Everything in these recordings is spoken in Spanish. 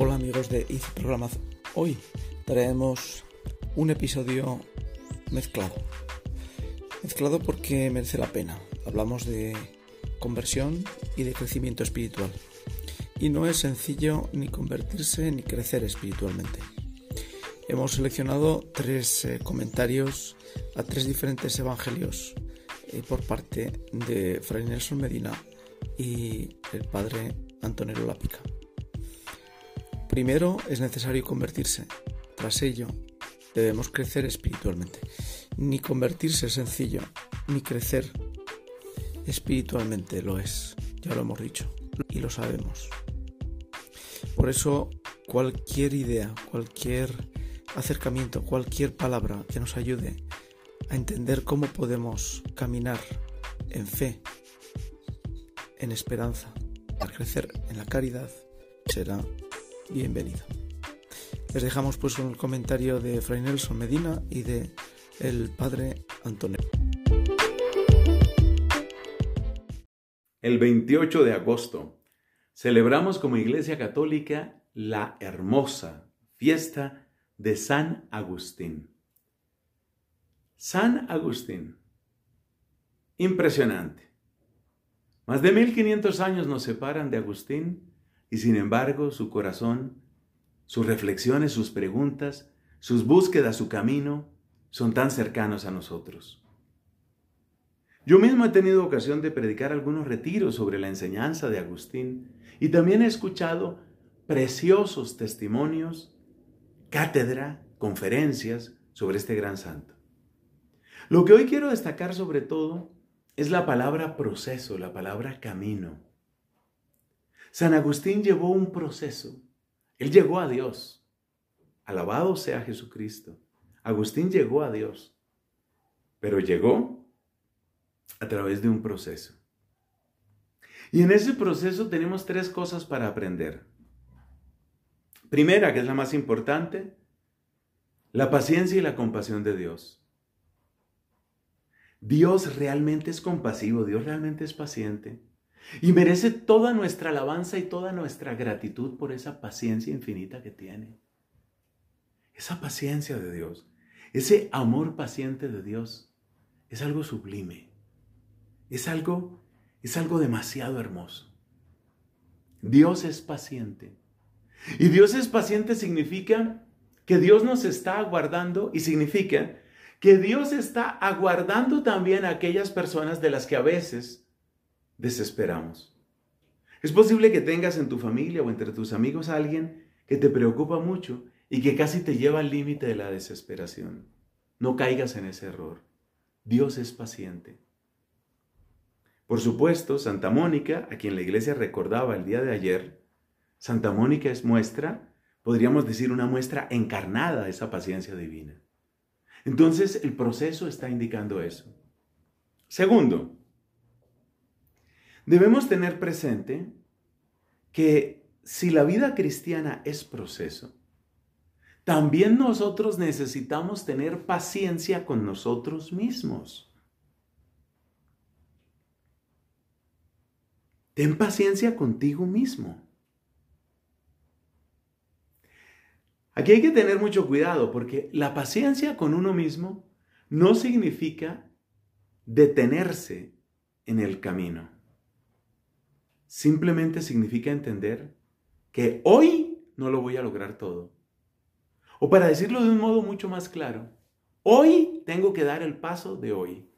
Hola amigos de IF Programas. Hoy traemos un episodio mezclado. Mezclado porque merece la pena. Hablamos de conversión y de crecimiento espiritual. Y no es sencillo ni convertirse ni crecer espiritualmente. Hemos seleccionado tres eh, comentarios a tres diferentes evangelios eh, por parte de Fray Nelson Medina y el padre Antonio Lápica. Primero es necesario convertirse. Tras ello, debemos crecer espiritualmente. Ni convertirse es sencillo, ni crecer espiritualmente lo es. Ya lo hemos dicho y lo sabemos. Por eso, cualquier idea, cualquier acercamiento, cualquier palabra que nos ayude a entender cómo podemos caminar en fe, en esperanza, a crecer en la caridad, será bienvenido. Les dejamos pues el comentario de Fray Nelson Medina y de el padre Antonio. El 28 de agosto celebramos como Iglesia Católica la hermosa fiesta de San Agustín. San Agustín. Impresionante. Más de 1500 años nos separan de Agustín y sin embargo su corazón, sus reflexiones, sus preguntas, sus búsquedas, su camino, son tan cercanos a nosotros. Yo mismo he tenido ocasión de predicar algunos retiros sobre la enseñanza de Agustín y también he escuchado preciosos testimonios, cátedra, conferencias sobre este gran santo. Lo que hoy quiero destacar sobre todo es la palabra proceso, la palabra camino. San Agustín llevó un proceso. Él llegó a Dios. Alabado sea Jesucristo. Agustín llegó a Dios. Pero llegó a través de un proceso. Y en ese proceso tenemos tres cosas para aprender. Primera, que es la más importante, la paciencia y la compasión de Dios. Dios realmente es compasivo, Dios realmente es paciente. Y merece toda nuestra alabanza y toda nuestra gratitud por esa paciencia infinita que tiene. Esa paciencia de Dios, ese amor paciente de Dios, es algo sublime. Es algo, es algo demasiado hermoso. Dios es paciente. Y Dios es paciente significa que Dios nos está aguardando y significa que Dios está aguardando también a aquellas personas de las que a veces desesperamos. Es posible que tengas en tu familia o entre tus amigos a alguien que te preocupa mucho y que casi te lleva al límite de la desesperación. No caigas en ese error. Dios es paciente. Por supuesto, Santa Mónica, a quien la iglesia recordaba el día de ayer, Santa Mónica es muestra, podríamos decir una muestra encarnada de esa paciencia divina. Entonces, el proceso está indicando eso. Segundo, Debemos tener presente que si la vida cristiana es proceso, también nosotros necesitamos tener paciencia con nosotros mismos. Ten paciencia contigo mismo. Aquí hay que tener mucho cuidado porque la paciencia con uno mismo no significa detenerse en el camino simplemente significa entender que hoy no lo voy a lograr todo. O para decirlo de un modo mucho más claro, hoy tengo que dar el paso de hoy.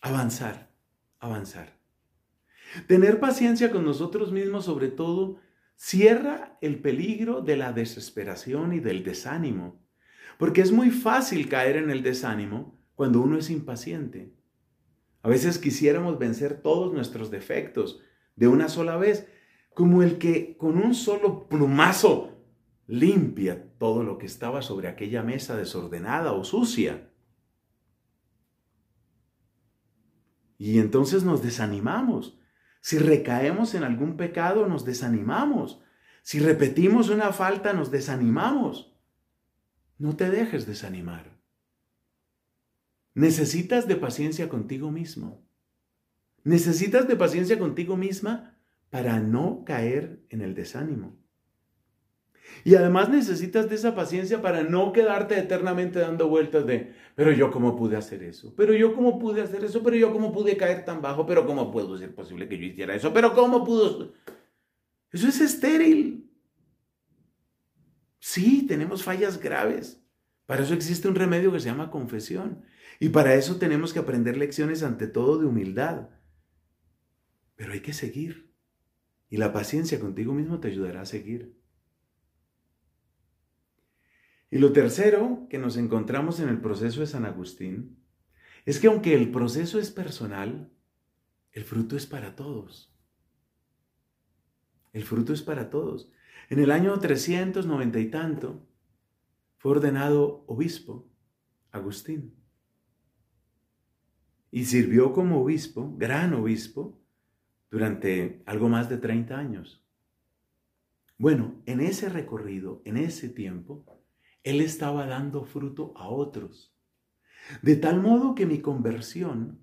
Avanzar, avanzar. Tener paciencia con nosotros mismos sobre todo cierra el peligro de la desesperación y del desánimo. Porque es muy fácil caer en el desánimo cuando uno es impaciente. A veces quisiéramos vencer todos nuestros defectos, de una sola vez, como el que con un solo plumazo limpia todo lo que estaba sobre aquella mesa desordenada o sucia. Y entonces nos desanimamos. Si recaemos en algún pecado, nos desanimamos. Si repetimos una falta, nos desanimamos. No te dejes desanimar. Necesitas de paciencia contigo mismo. Necesitas de paciencia contigo misma para no caer en el desánimo. Y además necesitas de esa paciencia para no quedarte eternamente dando vueltas de, pero yo cómo pude hacer eso, pero yo cómo pude hacer eso, pero yo cómo pude caer tan bajo, pero cómo pudo ser posible que yo hiciera eso, pero cómo pudo... Eso es estéril. Sí, tenemos fallas graves. Para eso existe un remedio que se llama confesión. Y para eso tenemos que aprender lecciones ante todo de humildad. Pero hay que seguir. Y la paciencia contigo mismo te ayudará a seguir. Y lo tercero que nos encontramos en el proceso de San Agustín es que aunque el proceso es personal, el fruto es para todos. El fruto es para todos. En el año 390 y tanto fue ordenado obispo Agustín. Y sirvió como obispo, gran obispo, durante algo más de 30 años. Bueno, en ese recorrido, en ese tiempo, él estaba dando fruto a otros. De tal modo que mi conversión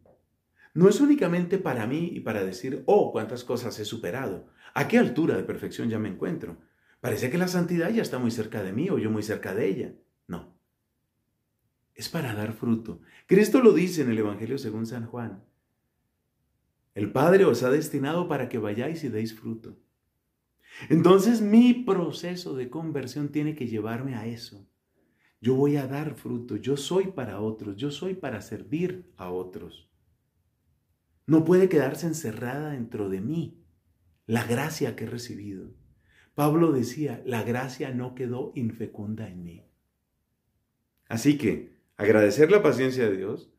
no es únicamente para mí y para decir, oh, cuántas cosas he superado, a qué altura de perfección ya me encuentro. Parece que la santidad ya está muy cerca de mí o yo muy cerca de ella. No. Es para dar fruto. Cristo lo dice en el Evangelio según San Juan. El Padre os ha destinado para que vayáis y deis fruto. Entonces mi proceso de conversión tiene que llevarme a eso. Yo voy a dar fruto, yo soy para otros, yo soy para servir a otros. No puede quedarse encerrada dentro de mí la gracia que he recibido. Pablo decía, la gracia no quedó infecunda en mí. Así que, agradecer la paciencia de Dios,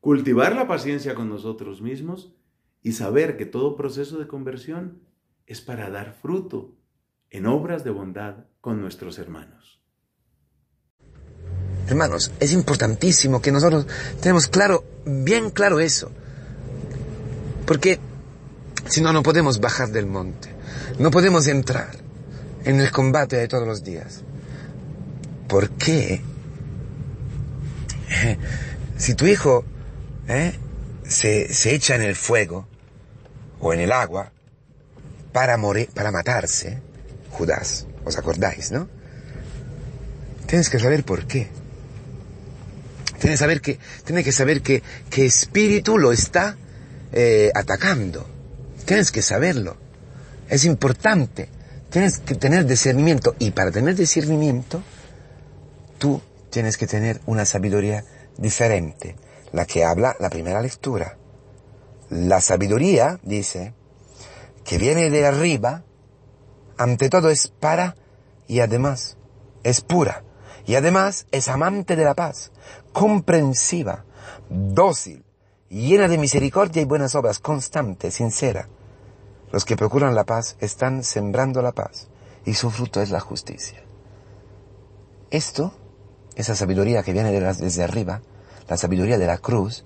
cultivar la paciencia con nosotros mismos y saber que todo proceso de conversión es para dar fruto en obras de bondad con nuestros hermanos. Hermanos, es importantísimo que nosotros tenemos claro, bien claro eso. Porque si no, no podemos bajar del monte. No podemos entrar en el combate de todos los días. ¿Por qué? Si tu hijo eh, se, se echa en el fuego o en el agua para morir, para matarse, Judas, ¿os acordáis, no? Tienes que saber por qué. Tiene, saber que, tiene que saber que, que espíritu lo está eh, atacando. Tienes que saberlo. Es importante. Tienes que tener discernimiento. Y para tener discernimiento, tú tienes que tener una sabiduría diferente. La que habla la primera lectura. La sabiduría, dice, que viene de arriba, ante todo es para y además es pura. Y además es amante de la paz, comprensiva, dócil, llena de misericordia y buenas obras, constante, sincera. Los que procuran la paz están sembrando la paz y su fruto es la justicia. Esto, esa sabiduría que viene desde arriba, la sabiduría de la cruz,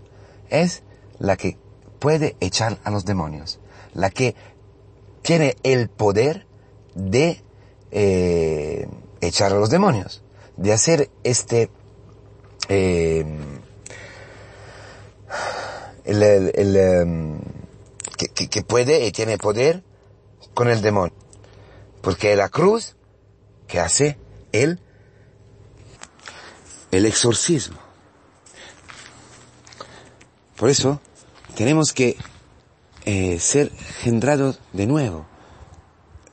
es la que puede echar a los demonios, la que tiene el poder de eh, echar a los demonios, de hacer este eh, el, em, que, puede y tiene poder con el demonio. Porque la cruz que hace él el exorcismo. Por eso tenemos que eh, ser generados de nuevo.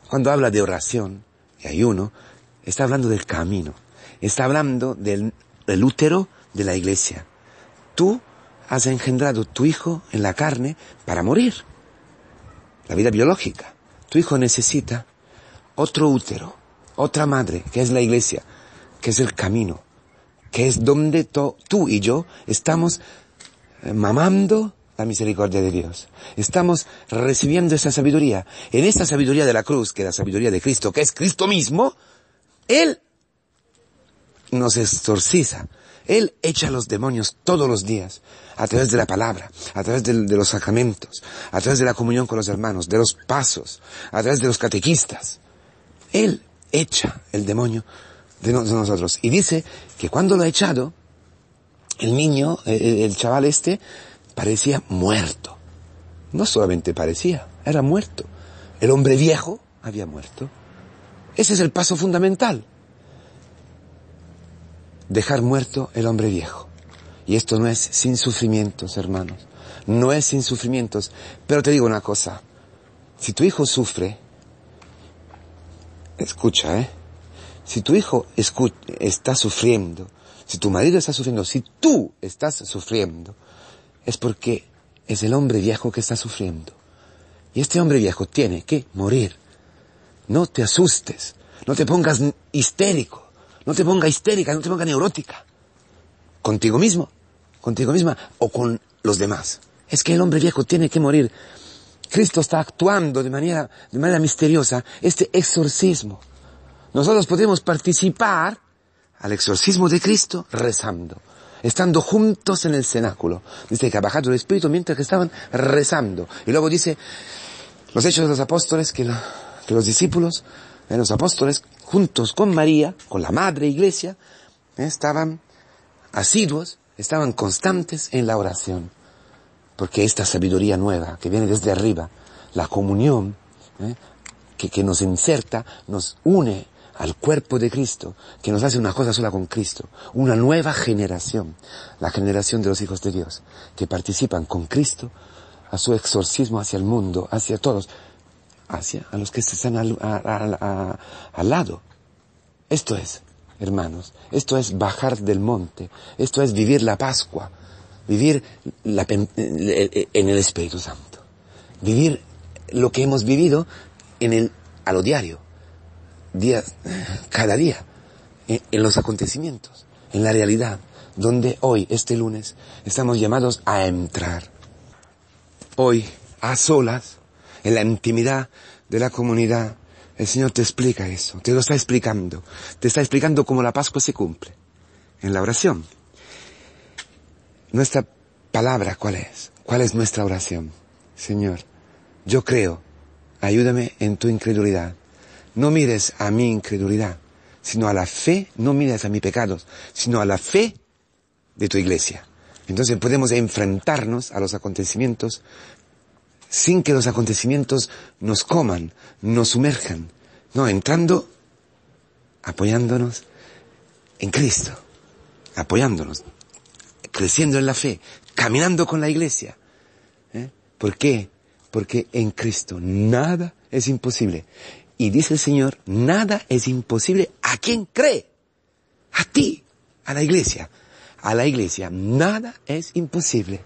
Cuando habla de oración y ayuno, está hablando del camino, está hablando del el útero de la iglesia. Tú has engendrado tu hijo en la carne para morir. La vida biológica. Tu hijo necesita otro útero, otra madre, que es la iglesia, que es el camino, que es donde tú y yo estamos eh, mamando la misericordia de Dios. Estamos recibiendo esa sabiduría. En esta sabiduría de la cruz, que es la sabiduría de Cristo, que es Cristo mismo, Él nos exorciza. Él echa los demonios todos los días, a través de la palabra, a través de, los sacramentos, a través de la comunión con los hermanos, de los pasos, a través de los catequistas. Él echa el demonio de, nosotros. Y dice que cuando lo ha echado, el niño, el, el chaval este, parecía muerto. No solamente parecía, era muerto. El hombre viejo había muerto. Ese es el paso fundamental. Dejar muerto el hombre viejo. Y esto no es sin sufrimientos, hermanos. No es sin sufrimientos. Pero te digo una cosa. Si tu hijo sufre, escucha, ¿eh? Si tu hijo está sufriendo, si tu marido está sufriendo, si tú estás sufriendo, es porque es el hombre viejo que está sufriendo. Y este hombre viejo tiene que morir. No te asustes, no te pongas histérico, no te pongas histérica, no te pongas neurótica. Contigo mismo, contigo misma o con los demás. Es que el hombre viejo tiene que morir. Cristo está actuando de manera, de manera misteriosa este exorcismo. Nosotros podemos participar al exorcismo de Cristo rezando, estando juntos en el cenáculo. Dice que ha bajado el Espíritu mientras que estaban rezando. Y luego dice, los hechos de los apóstoles, que, los discípulos, de los apóstoles, juntos con María, con la Madre Iglesia, estaban asiduos, estaban constantes en la oración. Porque esta sabiduría nueva que viene desde arriba, la comunión, ¿eh? que, que nos inserta, nos une al cuerpo de Cristo, que nos hace una cosa sola con Cristo, una nueva generación, la generación de los hijos de Dios, que participan con Cristo a su exorcismo hacia el mundo, hacia todos, hacia a los que están al, lado. Esto es, hermanos, esto es bajar del monte, esto es vivir la Pascua, vivir la, en el Espíritu Santo, vivir lo que hemos vivido en el, a lo diario, día, cada día, en, en los acontecimientos, en la realidad, donde hoy, este lunes, estamos llamados a entrar. Hoy, a solas, en la intimidad de la comunidad, el Señor te explica eso, te lo está explicando, te está explicando cómo la Pascua se cumple, en la oración. Nuestra palabra, ¿cuál es? ¿Cuál es nuestra oración? Señor, yo creo, ayúdame en tu incredulidad. No mires a mi incredulidad, sino a la fe, no mires a mis pecados, sino a la fe de tu iglesia. Entonces podemos enfrentarnos a los acontecimientos sin que los acontecimientos nos coman, nos sumerjan. No, entrando, apoyándonos en Cristo, apoyándonos, creciendo en la fe, caminando con la iglesia. ¿Eh? ¿Por qué? Porque en Cristo nada es imposible. Y dice el Señor, nada es imposible a quien cree. A ti, a la iglesia. A la iglesia, nada es imposible.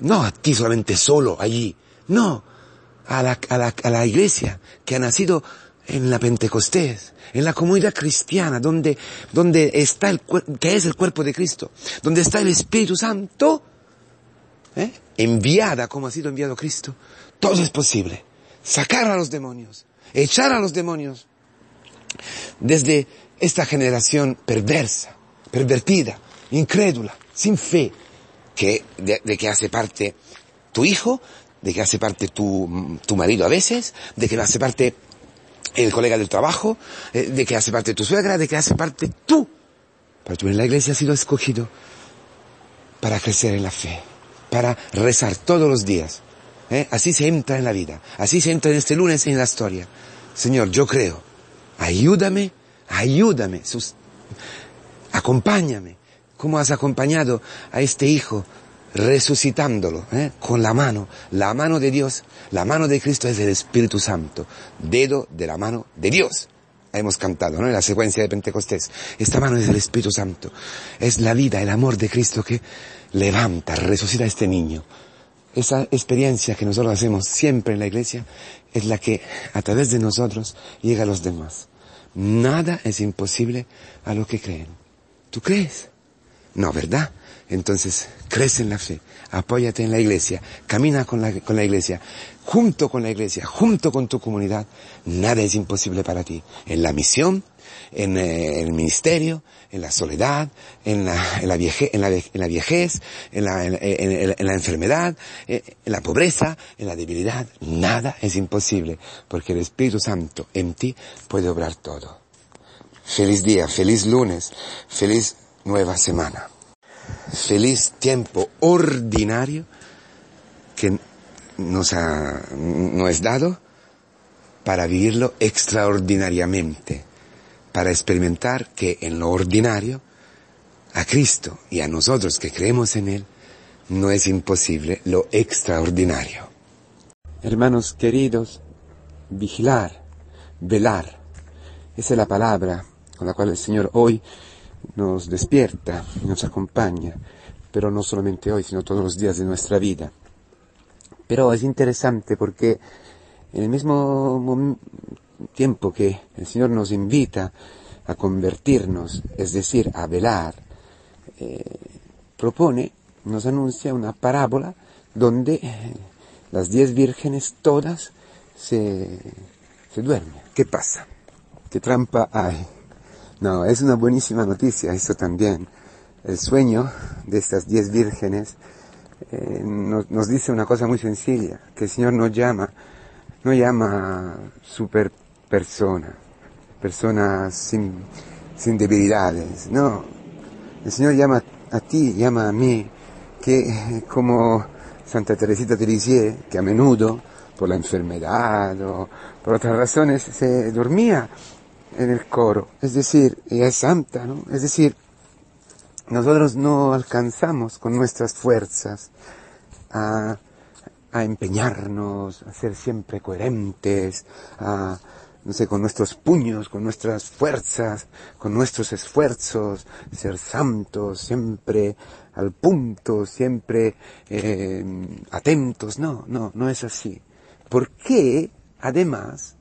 No a ti solamente solo allí. No, a la, a la, a la iglesia que ha nacido en la Pentecostés, en la comunidad cristiana, donde, donde está el que es el cuerpo de Cristo, donde está el Espíritu Santo, ¿eh? enviada como ha sido enviado Cristo, todo es posible. Sacar a los demonios, echar a los demonios desde esta generación perversa, pervertida, incrédula, sin fe, que, de, que hace parte tu hijo, de que hace parte tu, tu marido a veces, de que hace parte el colega del trabajo, eh, de que hace parte tu suegra, de que hace parte tú. Pero tú en la iglesia has sido escogido para crecer en la fe, para rezar todos los días. ¿Eh? Así se entra en la vida, así se entra en este lunes en la historia. Señor, yo creo, ayúdame, ayúdame, sus... acompáñame, como has acompañado a este hijo resucitándolo ¿eh? con la mano, la mano de Dios, la mano de Cristo es el Espíritu Santo, dedo de la mano de Dios. Hemos cantado, ¿no? En la secuencia de Pentecostés. Esta mano es el Espíritu Santo. Es la vida, el amor de Cristo que levanta, resucita a este niño. Esa experiencia que nosotros hacemos siempre en la iglesia es la que a través de nosotros llega a los demás. Nada es imposible a los que creen. ¿Tú crees? No, ¿verdad? Entonces, crece en la fe, apóyate en la iglesia, camina con la, con la iglesia, junto con la iglesia, junto con tu comunidad, nada es imposible para ti. En la misión, en, eh, el ministerio, en la soledad, en la, en la, vieje, en la, en la viejez, en la, en la enfermedad, eh, en la pobreza, en la debilidad, nada es imposible, porque el Espíritu Santo en ti puede obrar todo. Feliz día, feliz lunes, feliz nueva semana. Feliz tiempo ordinario que nos, ha, nos es dado para vivirlo extraordinariamente, para experimentar que en lo ordinario, a Cristo y a nosotros que creemos en Él, no es imposible lo extraordinario. Hermanos queridos, vigilar, velar, esa es la palabra con la cual el Señor hoy nos despierta y nos acompaña, pero no solamente hoy, sino todos los días de nuestra vida. Pero es interesante porque en el mismo tiempo que el Señor nos invita a convertirnos, es decir, a velar, eh, propone, nos anuncia una parábola donde eh, las diez vírgenes todas se, se duermen. ¿Qué pasa? ¿Qué trampa hay? No, es una buenísima noticia eso también. El sueño de estas diez vírgenes eh, nos, nos, dice una cosa muy sencilla, que el Señor nos llama, no llama super persona, personas sin, sin debilidades, no. El Señor llama a ti, llama a mí, que como Santa Teresita de Lisieux, que a menudo, por la enfermedad o por otras razones, se dormía en el coro. Es decir, ella es santa, ¿no? Es decir, nosotros no alcanzamos con nuestras fuerzas a, a empeñarnos, a ser siempre coherentes, a, no sé, con nuestros puños, con nuestras fuerzas, con nuestros esfuerzos, ser santos, siempre al punto, siempre eh, atentos. No, no, no es así. Porque, además,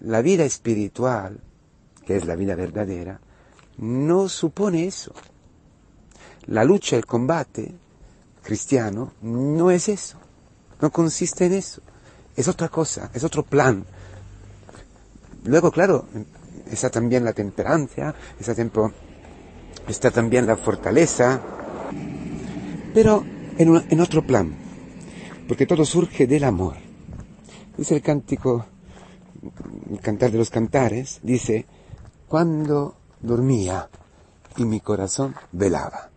la vida espiritual, que es la vida verdadera, no supone eso. La lucha, el combate cristiano no es eso, no consiste en eso, es otra cosa, es otro plan. Luego, claro, está también la temperancia, está, está también la fortaleza, pero en, en otro plan, porque todo surge del amor. Dice el cántico el cantar de los cantares, dice, cuando dormía y mi corazón velaba.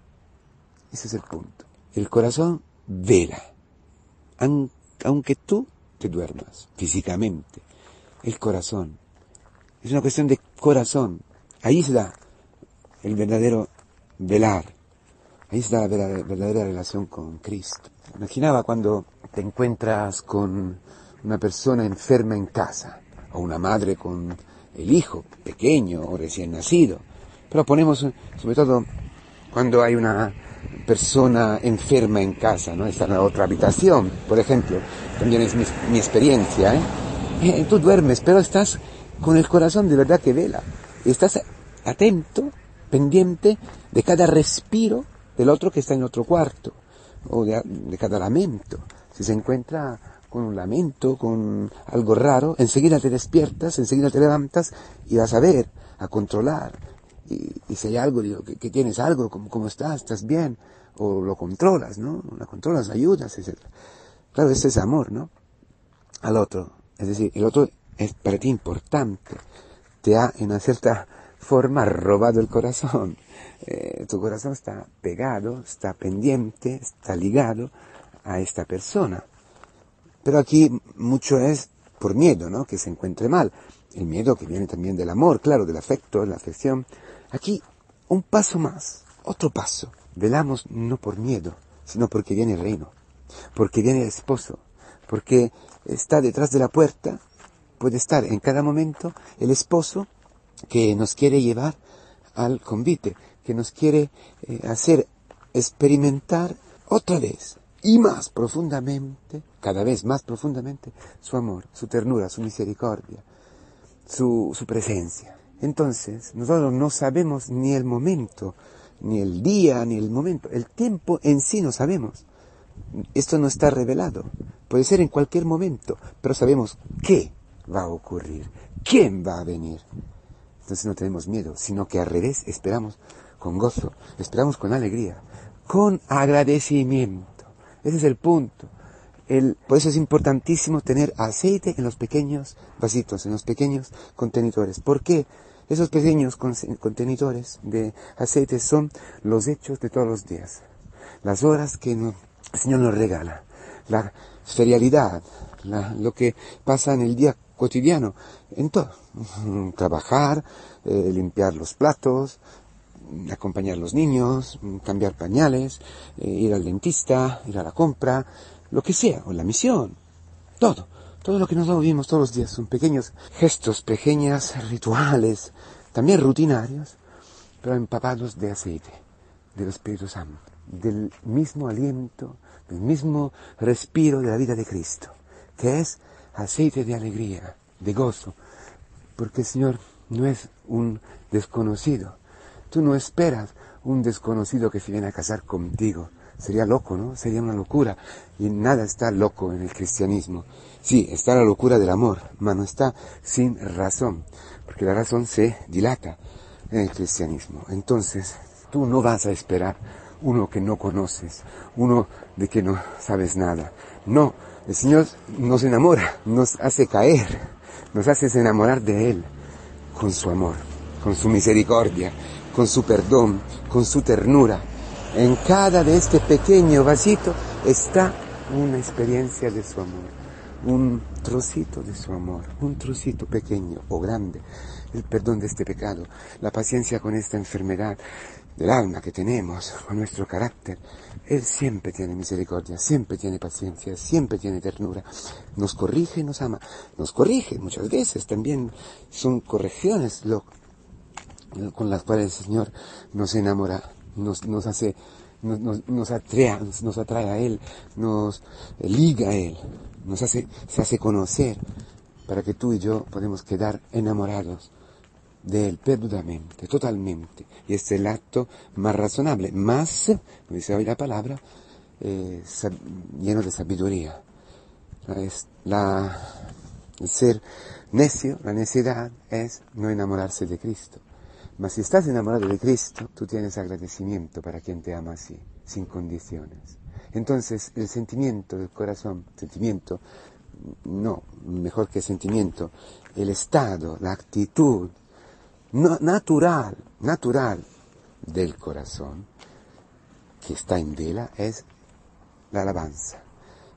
Ese es el punto. El corazón vela. Aunque tú te duermas físicamente, el corazón. Es una cuestión de corazón. Ahí está el verdadero velar. Ahí está la verdadera relación con Cristo. Imaginaba cuando te encuentras con una persona enferma en casa o una madre con el hijo pequeño o recién nacido. Pero ponemos, sobre todo, cuando hay una persona enferma en casa, ¿no? Está en otra habitación, por ejemplo. También es mi, experiencia, ¿eh? ¿eh? Tú duermes, pero estás con el corazón de verdad que vela. Estás atento, pendiente de cada respiro del otro que está en otro cuarto, o de, cada lamento. Si se encuentra con un lamento, con algo raro, enseguida te despiertas, enseguida te levantas y vas a ver, a controlar. Y, si hay algo, digo, que, tienes algo, ¿cómo, ¿cómo, estás? ¿Estás bien? O lo controlas, ¿no? Lo controlas, ayudas, etc. Claro, ese es amor, ¿no? Al otro. Es decir, el otro es para ti importante. Te ha, en una cierta forma, robado el corazón. Eh, tu corazón está pegado, está pendiente, está ligado a esta persona. Pero aquí mucho es por miedo, ¿no? Que se encuentre mal. El miedo que viene también del amor, claro, del afecto, la afección. Aquí un paso más, otro paso. Velamos no por miedo, sino porque viene el reino, porque viene el esposo, porque está detrás de la puerta, puede estar en cada momento el esposo que nos quiere llevar al convite, que nos quiere eh, hacer experimentar otra vez y más profundamente, cada vez más profundamente, su amor, su ternura, su misericordia, su, su presencia. Entonces, nosotros no sabemos ni el momento, ni el día, ni el momento. El tiempo en sí no sabemos. Esto no está revelado. Puede ser en cualquier momento, pero sabemos qué va a ocurrir, quién va a venir. Entonces no tenemos miedo, sino que al revés esperamos con gozo, esperamos con alegría, con agradecimiento. Ese es el punto. Por eso es importantísimo tener aceite en los pequeños vasitos, en los pequeños contenedores. ¿Por qué? Esos pequeños contenedores de aceite son los hechos de todos los días. Las horas que el Señor nos regala. La, ferialidad, lo que pasa en el día cotidiano, en todo. Trabajar, eh, limpiar los platos, acompañar a los niños, cambiar pañales, eh, ir al dentista, ir a la compra, lo que sea, o la misión, todo. Todo lo que nosotros vivimos todos los días son pequeños gestos, pequeñas rituales, también rutinarios, pero empapados de aceite, del Espíritu Santo, del mismo aliento, del mismo respiro de la vida de Cristo, que es aceite de alegría, de gozo, porque el Señor no es un desconocido. Tú no esperas un desconocido que se viene a casar contigo. Sería loco, ¿no? Sería una locura. Y nada está loco en el cristianismo. Sí, está la locura del amor, pero no está sin razón, porque la razón se dilata en el cristianismo. Entonces, tú no vas a esperar uno que no conoces, uno de que no sabes nada. No, el Señor nos enamora, nos hace caer, nos hace enamorar de Él con su amor, con su misericordia, con su perdón, con su ternura. En cada de este pequeño vasito está una experiencia de su amor, un trocito de su amor, un trocito pequeño o grande, el perdón de este pecado, la paciencia con esta enfermedad, del alma que tenemos, con nuestro carácter, Él siempre tiene misericordia, siempre tiene paciencia, siempre tiene ternura. Nos corrige nos ama. Nos corrige muchas veces, también son correcciones lo, con las cuales el Señor nos enamora, nos, nos hace, nos, nos, atrae, nos atrae a Él, nos liga a Él, nos hace, se hace conocer para que tú y yo podemos quedar enamorados de él perdudamente, totalmente. Y es el acto más razonable, más, como dice hoy la palabra, eh, lleno de sabiduría. Es la, el ser necio, la necedad es no enamorarse de Cristo. Mas si estás enamorado de Cristo, tú tienes agradecimiento para quien te ama así, sin condiciones. Entonces, el sentimiento del corazón, sentimiento, no, mejor que sentimiento, el estado, la actitud natural, natural del corazón que está en vela es la alabanza,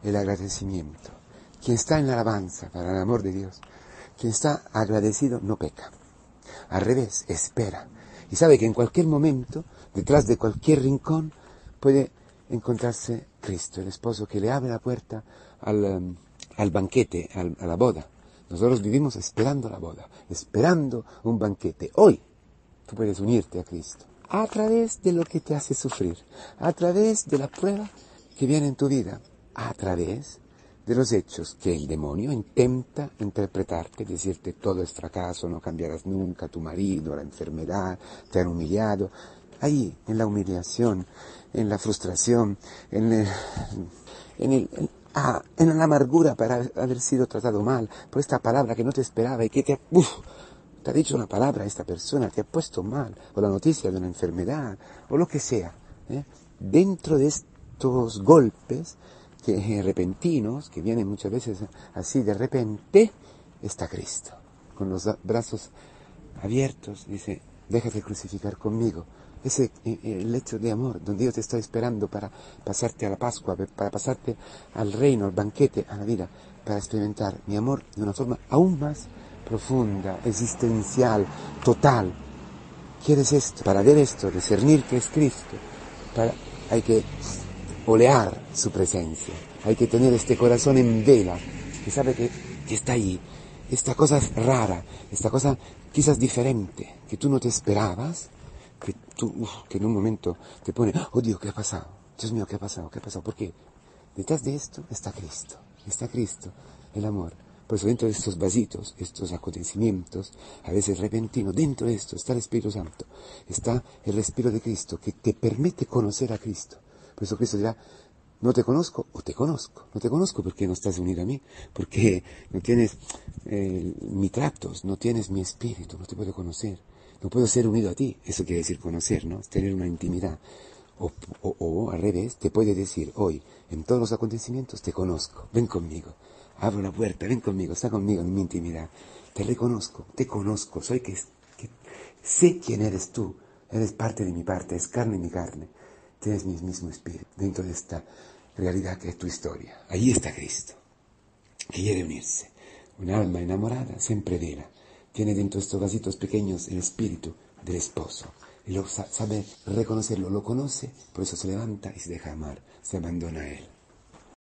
el agradecimiento. Quien está en la alabanza para el amor de Dios, quien está agradecido no peca. Al revés, espera. Y sabe que en cualquier momento, detrás de cualquier rincón, puede encontrarse Cristo, el esposo que le abre la puerta al, um, al banquete, a la boda. Nosotros vivimos esperando la boda, esperando un banquete. Hoy tú puedes unirte a Cristo a través de lo que te hace sufrir, a través de la prueba que viene en tu vida, a través de los hechos que el demonio intenta interpretarte, decirte todo es fracaso, no cambiarás nunca, tu marido, la enfermedad, te han humillado. Ahí, en la humillación, en la frustración, en el, en el, ah, en la amargura para haber sido tratado mal, por esta palabra que no te esperaba y que te, te ha dicho una palabra a esta persona, te ha puesto mal, o la noticia de una enfermedad, o lo que sea. ¿eh? Dentro de estos golpes que, eh, repentinos, que vienen muchas veces así de repente, está Cristo, con los brazos abiertos, dice, déjate crucificar conmigo ese eh, eh, el hecho de amor, donde Dios te está esperando para pasarte a la Pascua, para pasarte al reino, al banquete, a la vida, para experimentar mi amor de una forma aún más profunda, existencial, total. ¿Quieres esto? Para ver esto, discernir que es Cristo, para, hay que olear su presencia, hay que tener este corazón en vela, que sabe que, que está ahí, esta cosa rara, esta cosa quizás diferente, que tú no te esperabas, que tú, que en un momento te pone, oh Dios, ¿qué ha pasado? Dios mío, ¿qué ha pasado? ¿Qué ha pasado? ¿Por qué? Detrás de esto está Cristo, está Cristo, el amor. Por eso dentro de estos vasitos, estos acontecimientos, a veces repentinos, dentro de esto está el Espíritu Santo, está el respiro de Cristo que te permite conocer a Cristo. Por eso Cristo dirá, no te conozco o te conozco. No te conozco porque no estás unido a mí, porque no tienes eh, mi tratos, no tienes mi espíritu, no te puedo conocer. No puedo ser unido a ti. Eso quiere decir conocer, ¿no? Tener una intimidad. O, o, al revés, te puede decir hoy, en todos los acontecimientos te conozco, ven conmigo, abro la puerta, ven conmigo, está conmigo en mi intimidad, te reconozco, te conozco, soy que, que sé quién eres tú, eres parte de mi parte, es carne de mi carne, tienes mi mismo espíritu, dentro de esta realidad que es tu historia. Ahí está Cristo, quiere unirse. Un alma enamorada siempre vera. Tiene dentro estos vasitos pequeños el espíritu del esposo. Y lo sabe reconocerlo, lo conoce, por eso se levanta y se deja amar, se abandona a él.